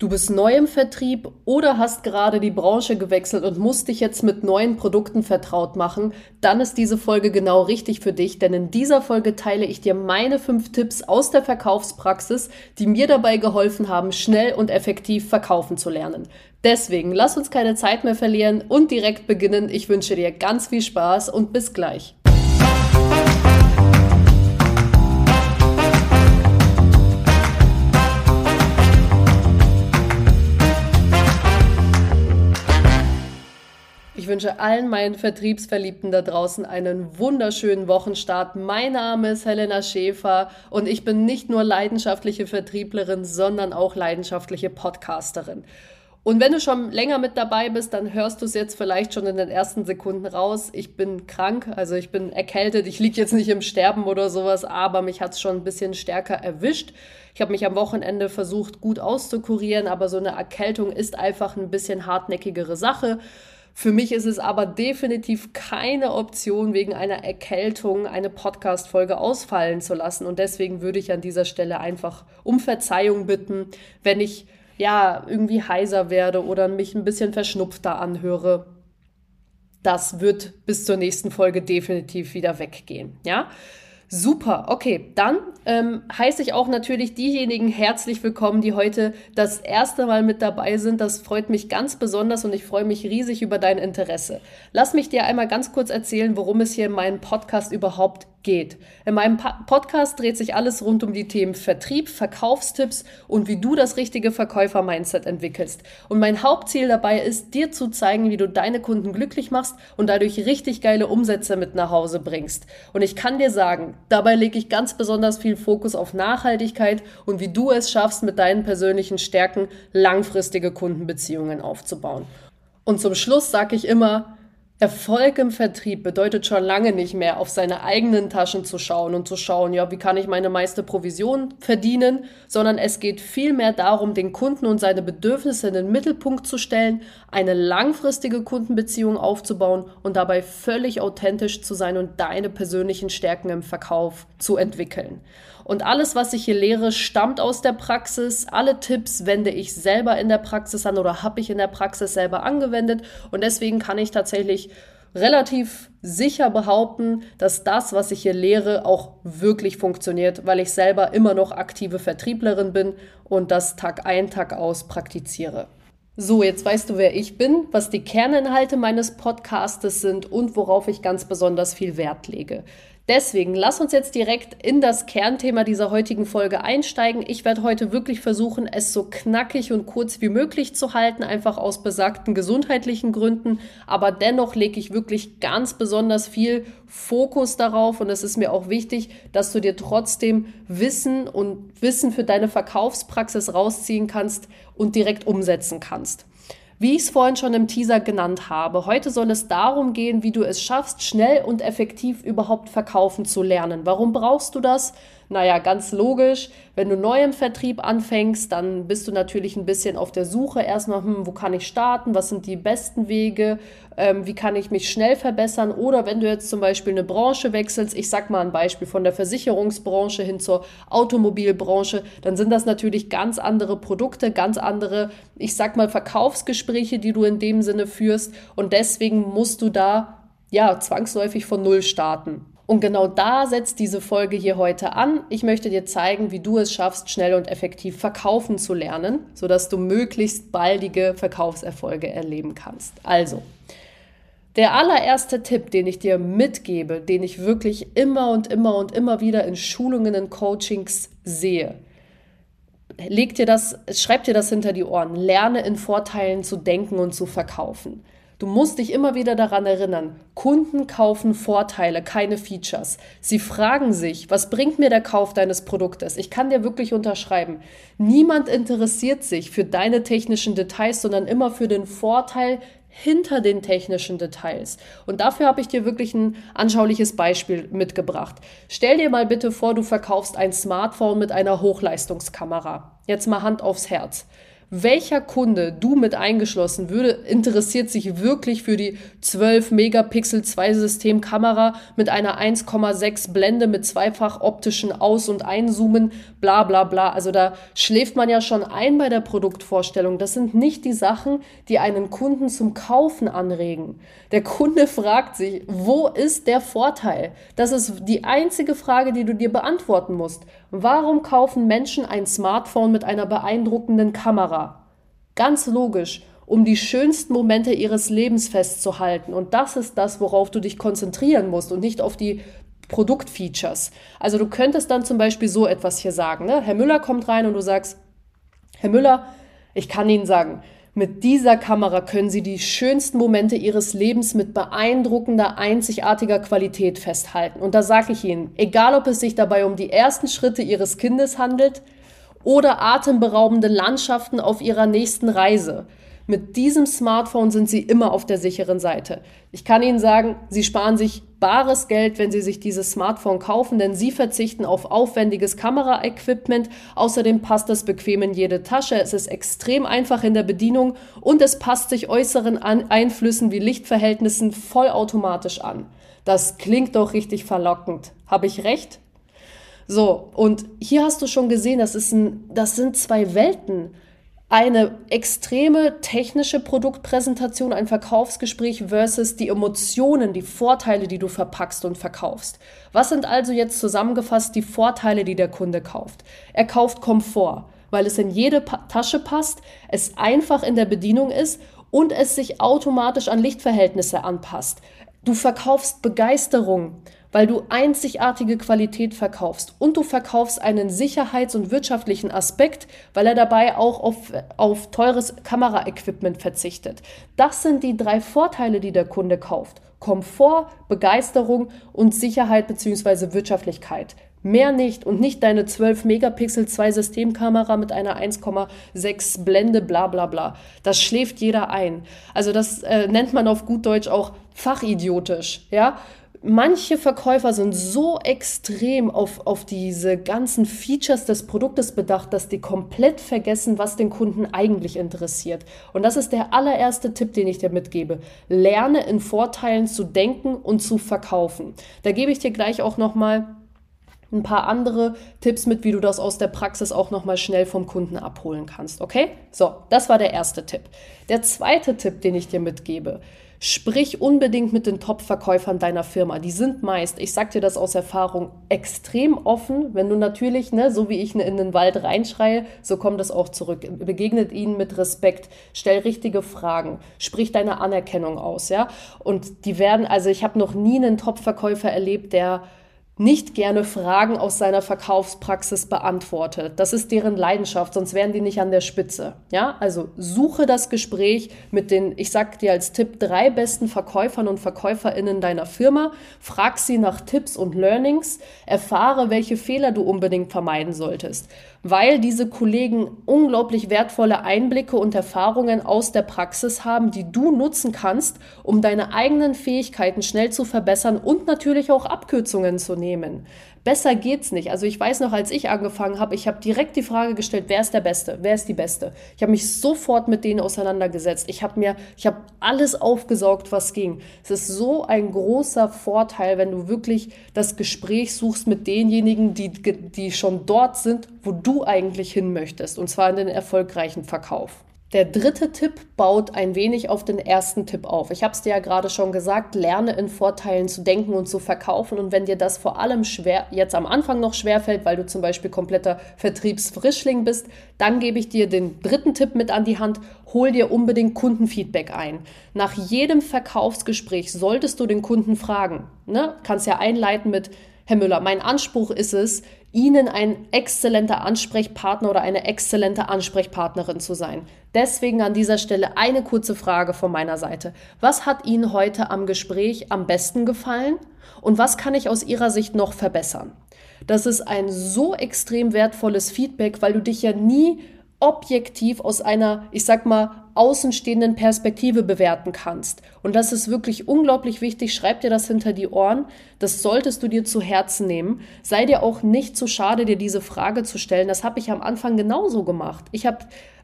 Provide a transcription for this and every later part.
Du bist neu im Vertrieb oder hast gerade die Branche gewechselt und musst dich jetzt mit neuen Produkten vertraut machen, dann ist diese Folge genau richtig für dich, denn in dieser Folge teile ich dir meine fünf Tipps aus der Verkaufspraxis, die mir dabei geholfen haben, schnell und effektiv verkaufen zu lernen. Deswegen lass uns keine Zeit mehr verlieren und direkt beginnen. Ich wünsche dir ganz viel Spaß und bis gleich. Wünsche allen meinen Vertriebsverliebten da draußen einen wunderschönen Wochenstart. Mein Name ist Helena Schäfer und ich bin nicht nur leidenschaftliche Vertrieblerin, sondern auch leidenschaftliche Podcasterin. Und wenn du schon länger mit dabei bist, dann hörst du es jetzt vielleicht schon in den ersten Sekunden raus. Ich bin krank, also ich bin erkältet. Ich liege jetzt nicht im Sterben oder sowas, aber mich hat es schon ein bisschen stärker erwischt. Ich habe mich am Wochenende versucht, gut auszukurieren, aber so eine Erkältung ist einfach ein bisschen hartnäckigere Sache. Für mich ist es aber definitiv keine Option, wegen einer Erkältung eine Podcast-Folge ausfallen zu lassen. Und deswegen würde ich an dieser Stelle einfach um Verzeihung bitten, wenn ich ja irgendwie heiser werde oder mich ein bisschen verschnupfter anhöre. Das wird bis zur nächsten Folge definitiv wieder weggehen. Ja. Super, okay. Dann ähm, heiße ich auch natürlich diejenigen herzlich willkommen, die heute das erste Mal mit dabei sind. Das freut mich ganz besonders und ich freue mich riesig über dein Interesse. Lass mich dir einmal ganz kurz erzählen, worum es hier in meinem Podcast überhaupt geht. In meinem Podcast dreht sich alles rund um die Themen Vertrieb, Verkaufstipps und wie du das richtige Verkäufer-Mindset entwickelst. Und mein Hauptziel dabei ist, dir zu zeigen, wie du deine Kunden glücklich machst und dadurch richtig geile Umsätze mit nach Hause bringst. Und ich kann dir sagen, dabei lege ich ganz besonders viel Fokus auf Nachhaltigkeit und wie du es schaffst, mit deinen persönlichen Stärken langfristige Kundenbeziehungen aufzubauen. Und zum Schluss sage ich immer, Erfolg im Vertrieb bedeutet schon lange nicht mehr, auf seine eigenen Taschen zu schauen und zu schauen, ja, wie kann ich meine meiste Provision verdienen, sondern es geht vielmehr darum, den Kunden und seine Bedürfnisse in den Mittelpunkt zu stellen, eine langfristige Kundenbeziehung aufzubauen und dabei völlig authentisch zu sein und deine persönlichen Stärken im Verkauf zu entwickeln. Und alles, was ich hier lehre, stammt aus der Praxis. Alle Tipps wende ich selber in der Praxis an oder habe ich in der Praxis selber angewendet. Und deswegen kann ich tatsächlich relativ sicher behaupten, dass das, was ich hier lehre, auch wirklich funktioniert, weil ich selber immer noch aktive Vertrieblerin bin und das Tag ein, Tag aus praktiziere. So, jetzt weißt du, wer ich bin, was die Kerninhalte meines Podcastes sind und worauf ich ganz besonders viel Wert lege. Deswegen lass uns jetzt direkt in das Kernthema dieser heutigen Folge einsteigen. Ich werde heute wirklich versuchen, es so knackig und kurz wie möglich zu halten, einfach aus besagten gesundheitlichen Gründen. Aber dennoch lege ich wirklich ganz besonders viel Fokus darauf und es ist mir auch wichtig, dass du dir trotzdem Wissen und Wissen für deine Verkaufspraxis rausziehen kannst und direkt umsetzen kannst. Wie ich es vorhin schon im Teaser genannt habe, heute soll es darum gehen, wie du es schaffst, schnell und effektiv überhaupt verkaufen zu lernen. Warum brauchst du das? Naja, ganz logisch, wenn du neu im Vertrieb anfängst, dann bist du natürlich ein bisschen auf der Suche erstmal, hm, wo kann ich starten, was sind die besten Wege, ähm, wie kann ich mich schnell verbessern oder wenn du jetzt zum Beispiel eine Branche wechselst, ich sag mal ein Beispiel von der Versicherungsbranche hin zur Automobilbranche, dann sind das natürlich ganz andere Produkte, ganz andere, ich sag mal Verkaufsgespräche, die du in dem Sinne führst und deswegen musst du da ja zwangsläufig von Null starten. Und genau da setzt diese Folge hier heute an. Ich möchte dir zeigen, wie du es schaffst, schnell und effektiv verkaufen zu lernen, sodass du möglichst baldige Verkaufserfolge erleben kannst. Also, der allererste Tipp, den ich dir mitgebe, den ich wirklich immer und immer und immer wieder in Schulungen und Coachings sehe, leg dir das, schreib dir das hinter die Ohren. Lerne in Vorteilen zu denken und zu verkaufen. Du musst dich immer wieder daran erinnern, Kunden kaufen Vorteile, keine Features. Sie fragen sich, was bringt mir der Kauf deines Produktes? Ich kann dir wirklich unterschreiben, niemand interessiert sich für deine technischen Details, sondern immer für den Vorteil hinter den technischen Details. Und dafür habe ich dir wirklich ein anschauliches Beispiel mitgebracht. Stell dir mal bitte vor, du verkaufst ein Smartphone mit einer Hochleistungskamera. Jetzt mal Hand aufs Herz. Welcher Kunde, du mit eingeschlossen, würde, interessiert sich wirklich für die 12 Megapixel Zwei-System-Kamera mit einer 1,6 Blende mit zweifach optischen Aus- und Einzoomen, bla bla bla. Also da schläft man ja schon ein bei der Produktvorstellung. Das sind nicht die Sachen, die einen Kunden zum Kaufen anregen. Der Kunde fragt sich, wo ist der Vorteil? Das ist die einzige Frage, die du dir beantworten musst. Warum kaufen Menschen ein Smartphone mit einer beeindruckenden Kamera? Ganz logisch, um die schönsten Momente ihres Lebens festzuhalten. Und das ist das, worauf du dich konzentrieren musst und nicht auf die Produktfeatures. Also du könntest dann zum Beispiel so etwas hier sagen. Ne? Herr Müller kommt rein und du sagst, Herr Müller, ich kann Ihnen sagen, mit dieser Kamera können Sie die schönsten Momente Ihres Lebens mit beeindruckender, einzigartiger Qualität festhalten. Und da sage ich Ihnen, egal ob es sich dabei um die ersten Schritte Ihres Kindes handelt oder atemberaubende Landschaften auf Ihrer nächsten Reise, mit diesem Smartphone sind Sie immer auf der sicheren Seite. Ich kann Ihnen sagen, Sie sparen sich bares Geld, wenn Sie sich dieses Smartphone kaufen, denn Sie verzichten auf aufwendiges Kameraequipment. Außerdem passt es bequem in jede Tasche. Es ist extrem einfach in der Bedienung und es passt sich äußeren Einflüssen wie Lichtverhältnissen vollautomatisch an. Das klingt doch richtig verlockend. Habe ich recht? So, und hier hast du schon gesehen, das, ist ein, das sind zwei Welten eine extreme technische Produktpräsentation, ein Verkaufsgespräch versus die Emotionen, die Vorteile, die du verpackst und verkaufst. Was sind also jetzt zusammengefasst die Vorteile, die der Kunde kauft? Er kauft Komfort, weil es in jede pa Tasche passt, es einfach in der Bedienung ist und es sich automatisch an Lichtverhältnisse anpasst. Du verkaufst Begeisterung weil du einzigartige Qualität verkaufst und du verkaufst einen sicherheits- und wirtschaftlichen Aspekt, weil er dabei auch auf, auf teures Kameraequipment verzichtet. Das sind die drei Vorteile, die der Kunde kauft. Komfort, Begeisterung und Sicherheit bzw. Wirtschaftlichkeit. Mehr nicht und nicht deine 12 Megapixel zwei Systemkamera mit einer 1,6 Blende, bla bla bla. Das schläft jeder ein. Also das äh, nennt man auf gut Deutsch auch fachidiotisch, ja manche Verkäufer sind so extrem auf, auf diese ganzen Features des Produktes bedacht, dass die komplett vergessen, was den Kunden eigentlich interessiert. Und das ist der allererste Tipp, den ich dir mitgebe. Lerne in Vorteilen zu denken und zu verkaufen. Da gebe ich dir gleich auch nochmal ein paar andere Tipps mit, wie du das aus der Praxis auch nochmal schnell vom Kunden abholen kannst. Okay? So, das war der erste Tipp. Der zweite Tipp, den ich dir mitgebe, Sprich unbedingt mit den Top-Verkäufern deiner Firma. Die sind meist, ich sag dir das aus Erfahrung, extrem offen. Wenn du natürlich, ne, so wie ich in den Wald reinschreie, so kommt es auch zurück. Begegnet ihnen mit Respekt, stell richtige Fragen, sprich deine Anerkennung aus, ja. Und die werden, also ich habe noch nie einen Top-Verkäufer erlebt, der nicht gerne Fragen aus seiner Verkaufspraxis beantwortet. Das ist deren Leidenschaft, sonst wären die nicht an der Spitze. Ja, also suche das Gespräch mit den, ich sag dir als Tipp, drei besten Verkäufern und VerkäuferInnen deiner Firma. Frag sie nach Tipps und Learnings. Erfahre, welche Fehler du unbedingt vermeiden solltest weil diese Kollegen unglaublich wertvolle Einblicke und Erfahrungen aus der Praxis haben, die du nutzen kannst, um deine eigenen Fähigkeiten schnell zu verbessern und natürlich auch Abkürzungen zu nehmen. Besser geht's nicht. Also ich weiß noch, als ich angefangen habe, ich habe direkt die Frage gestellt, wer ist der Beste? Wer ist die Beste? Ich habe mich sofort mit denen auseinandergesetzt. Ich habe mir, ich habe alles aufgesaugt, was ging. Es ist so ein großer Vorteil, wenn du wirklich das Gespräch suchst mit denjenigen, die, die schon dort sind, wo du eigentlich hin möchtest. Und zwar in den erfolgreichen Verkauf. Der dritte Tipp baut ein wenig auf den ersten Tipp auf. Ich habe es dir ja gerade schon gesagt, lerne in Vorteilen zu denken und zu verkaufen. Und wenn dir das vor allem schwer, jetzt am Anfang noch schwer fällt, weil du zum Beispiel kompletter Vertriebsfrischling bist, dann gebe ich dir den dritten Tipp mit an die Hand. Hol dir unbedingt Kundenfeedback ein. Nach jedem Verkaufsgespräch solltest du den Kunden fragen. Ne? Kannst ja einleiten mit, Herr Müller, mein Anspruch ist es, Ihnen ein exzellenter Ansprechpartner oder eine exzellente Ansprechpartnerin zu sein. Deswegen an dieser Stelle eine kurze Frage von meiner Seite. Was hat Ihnen heute am Gespräch am besten gefallen und was kann ich aus Ihrer Sicht noch verbessern? Das ist ein so extrem wertvolles Feedback, weil du dich ja nie objektiv aus einer, ich sag mal, außenstehenden Perspektive bewerten kannst. Und das ist wirklich unglaublich wichtig. Schreib dir das hinter die Ohren. Das solltest du dir zu Herzen nehmen. Sei dir auch nicht zu schade, dir diese Frage zu stellen. Das habe ich am Anfang genauso gemacht. Ich habe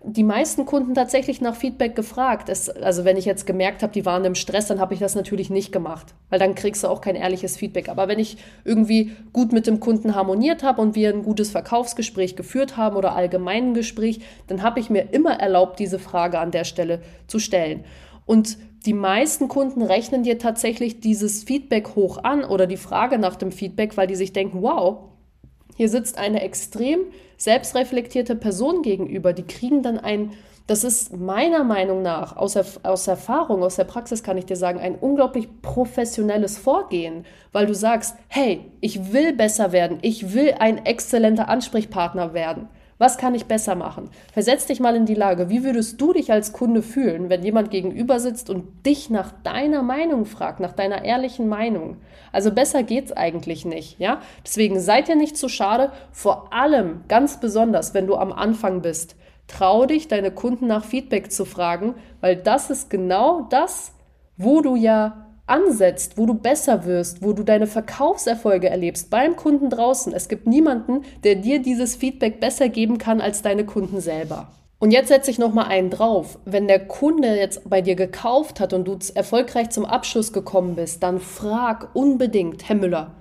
die meisten Kunden tatsächlich nach Feedback gefragt. Es, also wenn ich jetzt gemerkt habe, die waren im Stress, dann habe ich das natürlich nicht gemacht, weil dann kriegst du auch kein ehrliches Feedback. Aber wenn ich irgendwie gut mit dem Kunden harmoniert habe und wir ein gutes Verkaufsgespräch geführt haben oder allgemein ein Gespräch, dann habe ich mir immer erlaubt, diese Frage an der Stelle zu stellen. Und die meisten Kunden rechnen dir tatsächlich dieses Feedback hoch an oder die Frage nach dem Feedback, weil die sich denken, wow, hier sitzt eine extrem selbstreflektierte Person gegenüber. Die kriegen dann ein, das ist meiner Meinung nach, aus, aus Erfahrung, aus der Praxis kann ich dir sagen, ein unglaublich professionelles Vorgehen, weil du sagst, hey, ich will besser werden, ich will ein exzellenter Ansprechpartner werden. Was kann ich besser machen? Versetz dich mal in die Lage, wie würdest du dich als Kunde fühlen, wenn jemand gegenüber sitzt und dich nach deiner Meinung fragt, nach deiner ehrlichen Meinung? Also besser geht's eigentlich nicht, ja? Deswegen seid ihr nicht zu schade, vor allem ganz besonders, wenn du am Anfang bist. Trau dich, deine Kunden nach Feedback zu fragen, weil das ist genau das, wo du ja ansetzt, wo du besser wirst, wo du deine Verkaufserfolge erlebst beim Kunden draußen. Es gibt niemanden, der dir dieses Feedback besser geben kann als deine Kunden selber. Und jetzt setze ich noch mal einen drauf. Wenn der Kunde jetzt bei dir gekauft hat und du erfolgreich zum Abschluss gekommen bist, dann frag unbedingt, Herr Müller,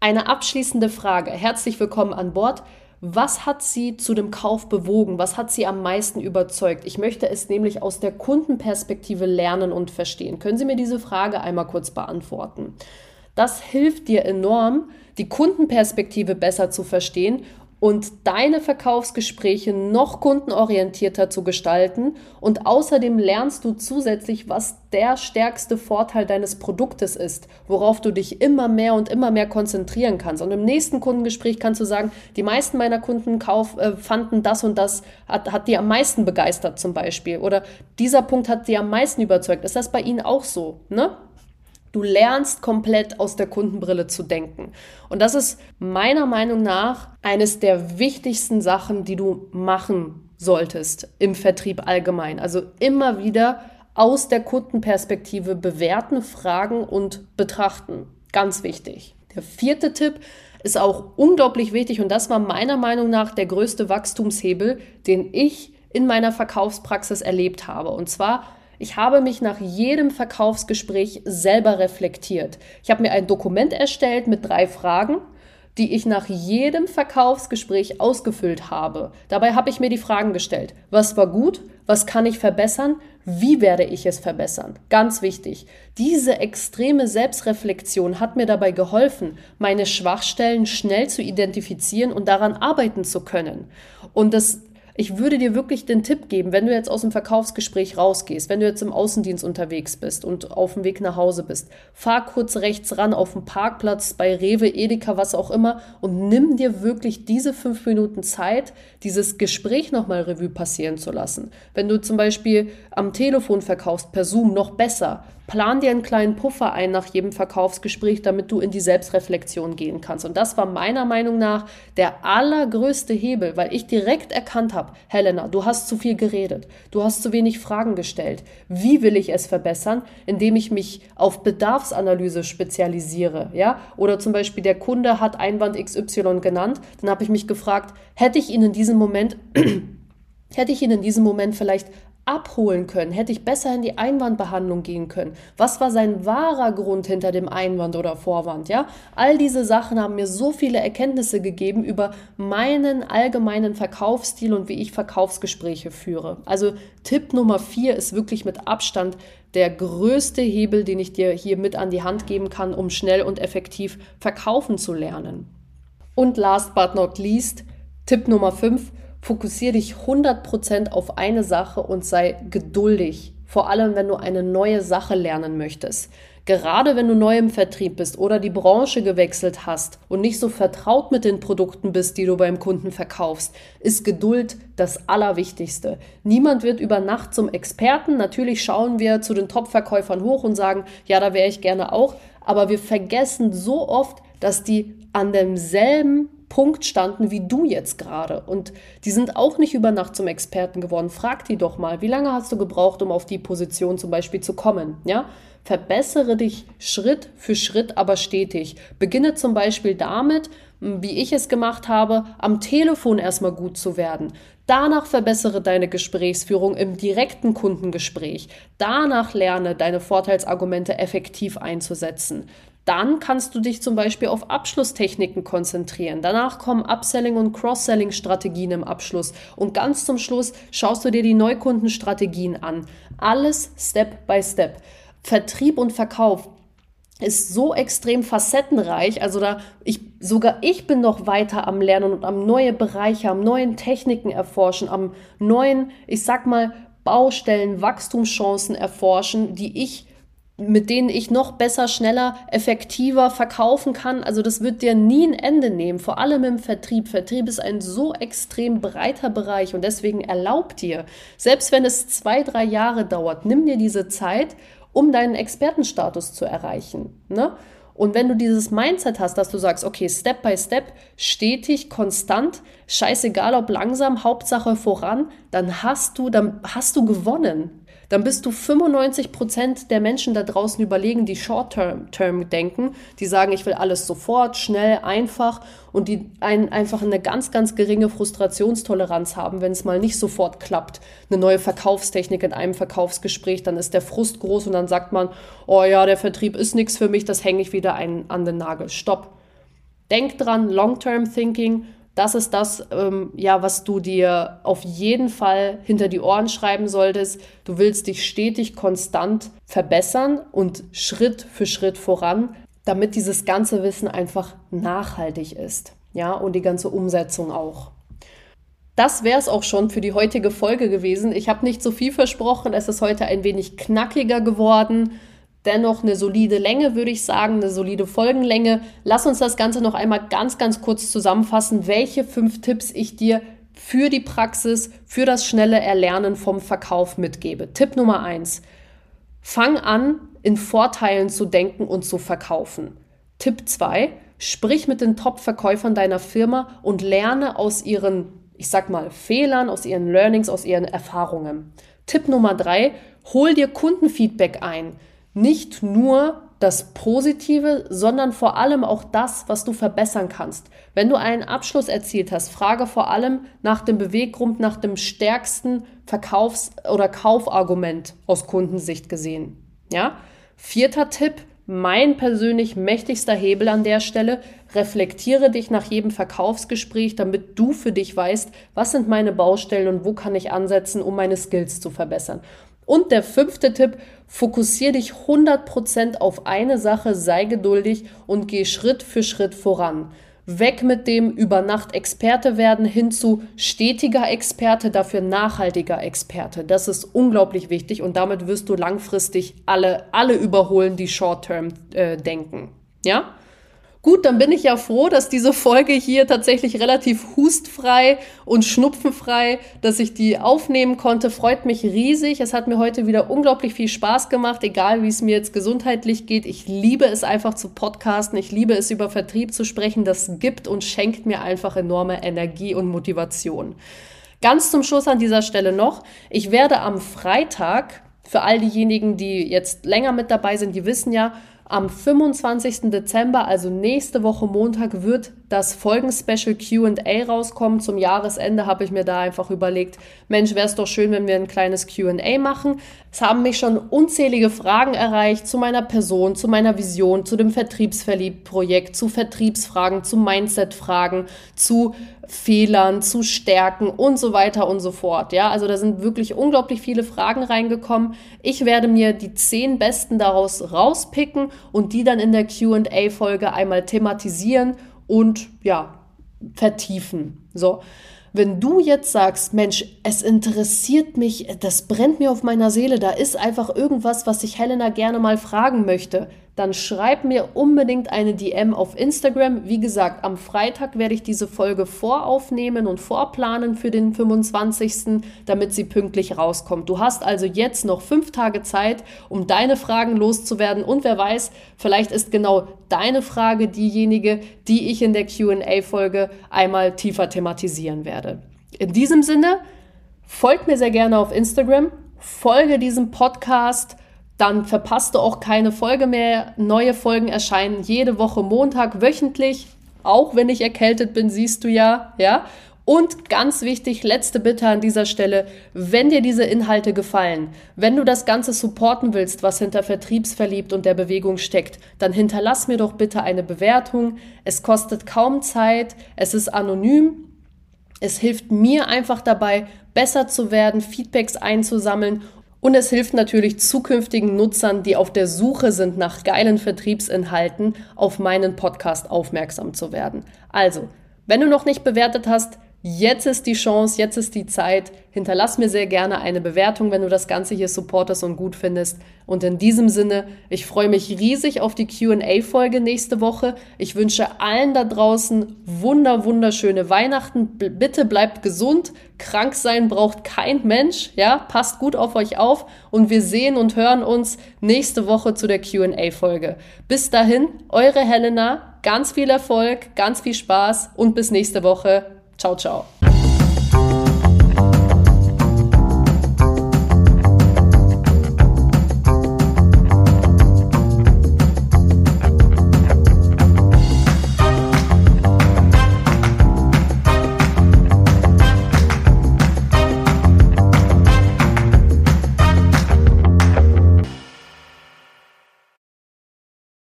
eine abschließende Frage. Herzlich willkommen an Bord. Was hat Sie zu dem Kauf bewogen? Was hat Sie am meisten überzeugt? Ich möchte es nämlich aus der Kundenperspektive lernen und verstehen. Können Sie mir diese Frage einmal kurz beantworten? Das hilft dir enorm, die Kundenperspektive besser zu verstehen und deine Verkaufsgespräche noch kundenorientierter zu gestalten. Und außerdem lernst du zusätzlich, was der stärkste Vorteil deines Produktes ist, worauf du dich immer mehr und immer mehr konzentrieren kannst. Und im nächsten Kundengespräch kannst du sagen, die meisten meiner Kunden kauf, äh, fanden das und das, hat, hat die am meisten begeistert zum Beispiel. Oder dieser Punkt hat die am meisten überzeugt. Ist das bei Ihnen auch so? Ne? Du lernst komplett aus der Kundenbrille zu denken. Und das ist meiner Meinung nach eines der wichtigsten Sachen, die du machen solltest im Vertrieb allgemein. Also immer wieder aus der Kundenperspektive bewerten, fragen und betrachten. Ganz wichtig. Der vierte Tipp ist auch unglaublich wichtig und das war meiner Meinung nach der größte Wachstumshebel, den ich in meiner Verkaufspraxis erlebt habe. Und zwar ich habe mich nach jedem Verkaufsgespräch selber reflektiert. Ich habe mir ein Dokument erstellt mit drei Fragen, die ich nach jedem Verkaufsgespräch ausgefüllt habe. Dabei habe ich mir die Fragen gestellt. Was war gut? Was kann ich verbessern? Wie werde ich es verbessern? Ganz wichtig. Diese extreme Selbstreflexion hat mir dabei geholfen, meine Schwachstellen schnell zu identifizieren und daran arbeiten zu können. Und das ich würde dir wirklich den Tipp geben, wenn du jetzt aus dem Verkaufsgespräch rausgehst, wenn du jetzt im Außendienst unterwegs bist und auf dem Weg nach Hause bist, fahr kurz rechts ran auf dem Parkplatz bei Rewe, Edeka, was auch immer und nimm dir wirklich diese fünf Minuten Zeit, dieses Gespräch nochmal Revue passieren zu lassen. Wenn du zum Beispiel am Telefon verkaufst, per Zoom, noch besser. Plan dir einen kleinen Puffer ein nach jedem Verkaufsgespräch, damit du in die Selbstreflexion gehen kannst. Und das war meiner Meinung nach der allergrößte Hebel, weil ich direkt erkannt habe, Helena, du hast zu viel geredet, du hast zu wenig Fragen gestellt. Wie will ich es verbessern? Indem ich mich auf Bedarfsanalyse spezialisiere, ja? Oder zum Beispiel der Kunde hat Einwand XY genannt, dann habe ich mich gefragt, hätte ich ihn in diesem Moment Hätte ich ihn in diesem Moment vielleicht abholen können? Hätte ich besser in die Einwandbehandlung gehen können? Was war sein wahrer Grund hinter dem Einwand oder Vorwand? Ja, all diese Sachen haben mir so viele Erkenntnisse gegeben über meinen allgemeinen Verkaufsstil und wie ich Verkaufsgespräche führe. Also Tipp Nummer vier ist wirklich mit Abstand der größte Hebel, den ich dir hier mit an die Hand geben kann, um schnell und effektiv verkaufen zu lernen. Und last but not least, Tipp Nummer fünf Fokussiere dich 100% auf eine Sache und sei geduldig, vor allem wenn du eine neue Sache lernen möchtest. Gerade wenn du neu im Vertrieb bist oder die Branche gewechselt hast und nicht so vertraut mit den Produkten bist, die du beim Kunden verkaufst, ist Geduld das Allerwichtigste. Niemand wird über Nacht zum Experten. Natürlich schauen wir zu den Top-Verkäufern hoch und sagen, ja, da wäre ich gerne auch. Aber wir vergessen so oft, dass die an demselben Punkt standen wie du jetzt gerade. Und die sind auch nicht über Nacht zum Experten geworden. Frag die doch mal, wie lange hast du gebraucht, um auf die Position zum Beispiel zu kommen? Ja? Verbessere dich Schritt für Schritt, aber stetig. Beginne zum Beispiel damit, wie ich es gemacht habe, am Telefon erstmal gut zu werden. Danach verbessere deine Gesprächsführung im direkten Kundengespräch. Danach lerne, deine Vorteilsargumente effektiv einzusetzen. Dann kannst du dich zum Beispiel auf Abschlusstechniken konzentrieren. Danach kommen Upselling- und Cross-Selling-Strategien im Abschluss. Und ganz zum Schluss schaust du dir die Neukundenstrategien an. Alles Step by Step. Vertrieb und Verkauf ist so extrem facettenreich. Also da ich sogar ich bin noch weiter am Lernen und am neue Bereiche, am neuen Techniken erforschen, am neuen, ich sag mal Baustellen, Wachstumschancen erforschen, die ich mit denen ich noch besser, schneller, effektiver verkaufen kann. Also das wird dir nie ein Ende nehmen, vor allem im Vertrieb. Vertrieb ist ein so extrem breiter Bereich und deswegen erlaubt dir, selbst wenn es zwei, drei Jahre dauert, nimm dir diese Zeit, um deinen Expertenstatus zu erreichen. Ne? Und wenn du dieses Mindset hast, dass du sagst, okay, Step by Step, stetig, konstant, scheißegal ob langsam, Hauptsache voran, dann hast du, dann hast du gewonnen dann bist du 95 Prozent der Menschen da draußen überlegen, die Short-Term denken, die sagen, ich will alles sofort, schnell, einfach und die ein, einfach eine ganz, ganz geringe Frustrationstoleranz haben, wenn es mal nicht sofort klappt. Eine neue Verkaufstechnik in einem Verkaufsgespräch, dann ist der Frust groß und dann sagt man, oh ja, der Vertrieb ist nichts für mich, das hänge ich wieder ein, an den Nagel. Stopp. Denk dran, Long-Term Thinking, das ist das, ähm, ja, was du dir auf jeden Fall hinter die Ohren schreiben solltest. Du willst dich stetig konstant verbessern und Schritt für Schritt voran, damit dieses ganze Wissen einfach nachhaltig ist. Ja, und die ganze Umsetzung auch. Das wäre es auch schon für die heutige Folge gewesen. Ich habe nicht so viel versprochen. Es ist heute ein wenig knackiger geworden dennoch eine solide Länge, würde ich sagen, eine solide Folgenlänge. Lass uns das Ganze noch einmal ganz, ganz kurz zusammenfassen, welche fünf Tipps ich dir für die Praxis, für das schnelle Erlernen vom Verkauf mitgebe. Tipp Nummer eins. Fang an, in Vorteilen zu denken und zu verkaufen. Tipp zwei. Sprich mit den Top-Verkäufern deiner Firma und lerne aus ihren, ich sag mal, Fehlern, aus ihren Learnings, aus ihren Erfahrungen. Tipp Nummer drei. Hol dir Kundenfeedback ein nicht nur das Positive, sondern vor allem auch das, was du verbessern kannst. Wenn du einen Abschluss erzielt hast, frage vor allem nach dem Beweggrund, nach dem stärksten Verkaufs- oder Kaufargument aus Kundensicht gesehen. Ja? Vierter Tipp, mein persönlich mächtigster Hebel an der Stelle, reflektiere dich nach jedem Verkaufsgespräch, damit du für dich weißt, was sind meine Baustellen und wo kann ich ansetzen, um meine Skills zu verbessern. Und der fünfte Tipp, fokussiere dich 100% auf eine Sache, sei geduldig und geh Schritt für Schritt voran. Weg mit dem über Nacht Experte werden hin zu stetiger Experte, dafür nachhaltiger Experte. Das ist unglaublich wichtig und damit wirst du langfristig alle, alle überholen, die Short-Term äh, denken. Ja? Gut, dann bin ich ja froh, dass diese Folge hier tatsächlich relativ hustfrei und schnupfenfrei, dass ich die aufnehmen konnte. Freut mich riesig. Es hat mir heute wieder unglaublich viel Spaß gemacht, egal wie es mir jetzt gesundheitlich geht. Ich liebe es einfach zu podcasten. Ich liebe es über Vertrieb zu sprechen. Das gibt und schenkt mir einfach enorme Energie und Motivation. Ganz zum Schluss an dieser Stelle noch. Ich werde am Freitag, für all diejenigen, die jetzt länger mit dabei sind, die wissen ja, am 25. Dezember, also nächste Woche Montag, wird das Folgenspecial QA rauskommen. Zum Jahresende habe ich mir da einfach überlegt, Mensch, wäre es doch schön, wenn wir ein kleines QA machen. Es haben mich schon unzählige Fragen erreicht zu meiner Person, zu meiner Vision, zu dem Vertriebsverliebt-Projekt, zu Vertriebsfragen, zu Mindset-Fragen, zu Fehlern, zu Stärken und so weiter und so fort. Ja, also da sind wirklich unglaublich viele Fragen reingekommen. Ich werde mir die zehn besten daraus rauspicken und die dann in der QA-Folge einmal thematisieren und ja, vertiefen. So. Wenn du jetzt sagst, Mensch, es interessiert mich, das brennt mir auf meiner Seele, da ist einfach irgendwas, was ich Helena gerne mal fragen möchte, dann schreib mir unbedingt eine DM auf Instagram. Wie gesagt, am Freitag werde ich diese Folge voraufnehmen und vorplanen für den 25., damit sie pünktlich rauskommt. Du hast also jetzt noch fünf Tage Zeit, um deine Fragen loszuwerden. Und wer weiß, vielleicht ist genau deine Frage diejenige, die ich in der QA-Folge einmal tiefer thematisieren werde. In diesem Sinne, folgt mir sehr gerne auf Instagram, folge diesem Podcast dann verpasst du auch keine Folge mehr. Neue Folgen erscheinen jede Woche Montag wöchentlich. Auch wenn ich erkältet bin, siehst du ja, ja. Und ganz wichtig, letzte Bitte an dieser Stelle, wenn dir diese Inhalte gefallen, wenn du das Ganze supporten willst, was hinter Vertriebsverliebt und der Bewegung steckt, dann hinterlass mir doch bitte eine Bewertung. Es kostet kaum Zeit, es ist anonym, es hilft mir einfach dabei, besser zu werden, Feedbacks einzusammeln und es hilft natürlich zukünftigen Nutzern, die auf der Suche sind nach geilen Vertriebsinhalten, auf meinen Podcast aufmerksam zu werden. Also, wenn du noch nicht bewertet hast, Jetzt ist die Chance, jetzt ist die Zeit. Hinterlass mir sehr gerne eine Bewertung, wenn du das Ganze hier supportest und gut findest. Und in diesem Sinne, ich freue mich riesig auf die QA-Folge nächste Woche. Ich wünsche allen da draußen wunder, wunderschöne Weihnachten. B bitte bleibt gesund. Krank sein braucht kein Mensch. Ja, passt gut auf euch auf. Und wir sehen und hören uns nächste Woche zu der QA-Folge. Bis dahin, eure Helena. Ganz viel Erfolg, ganz viel Spaß und bis nächste Woche. Ciao, ciao.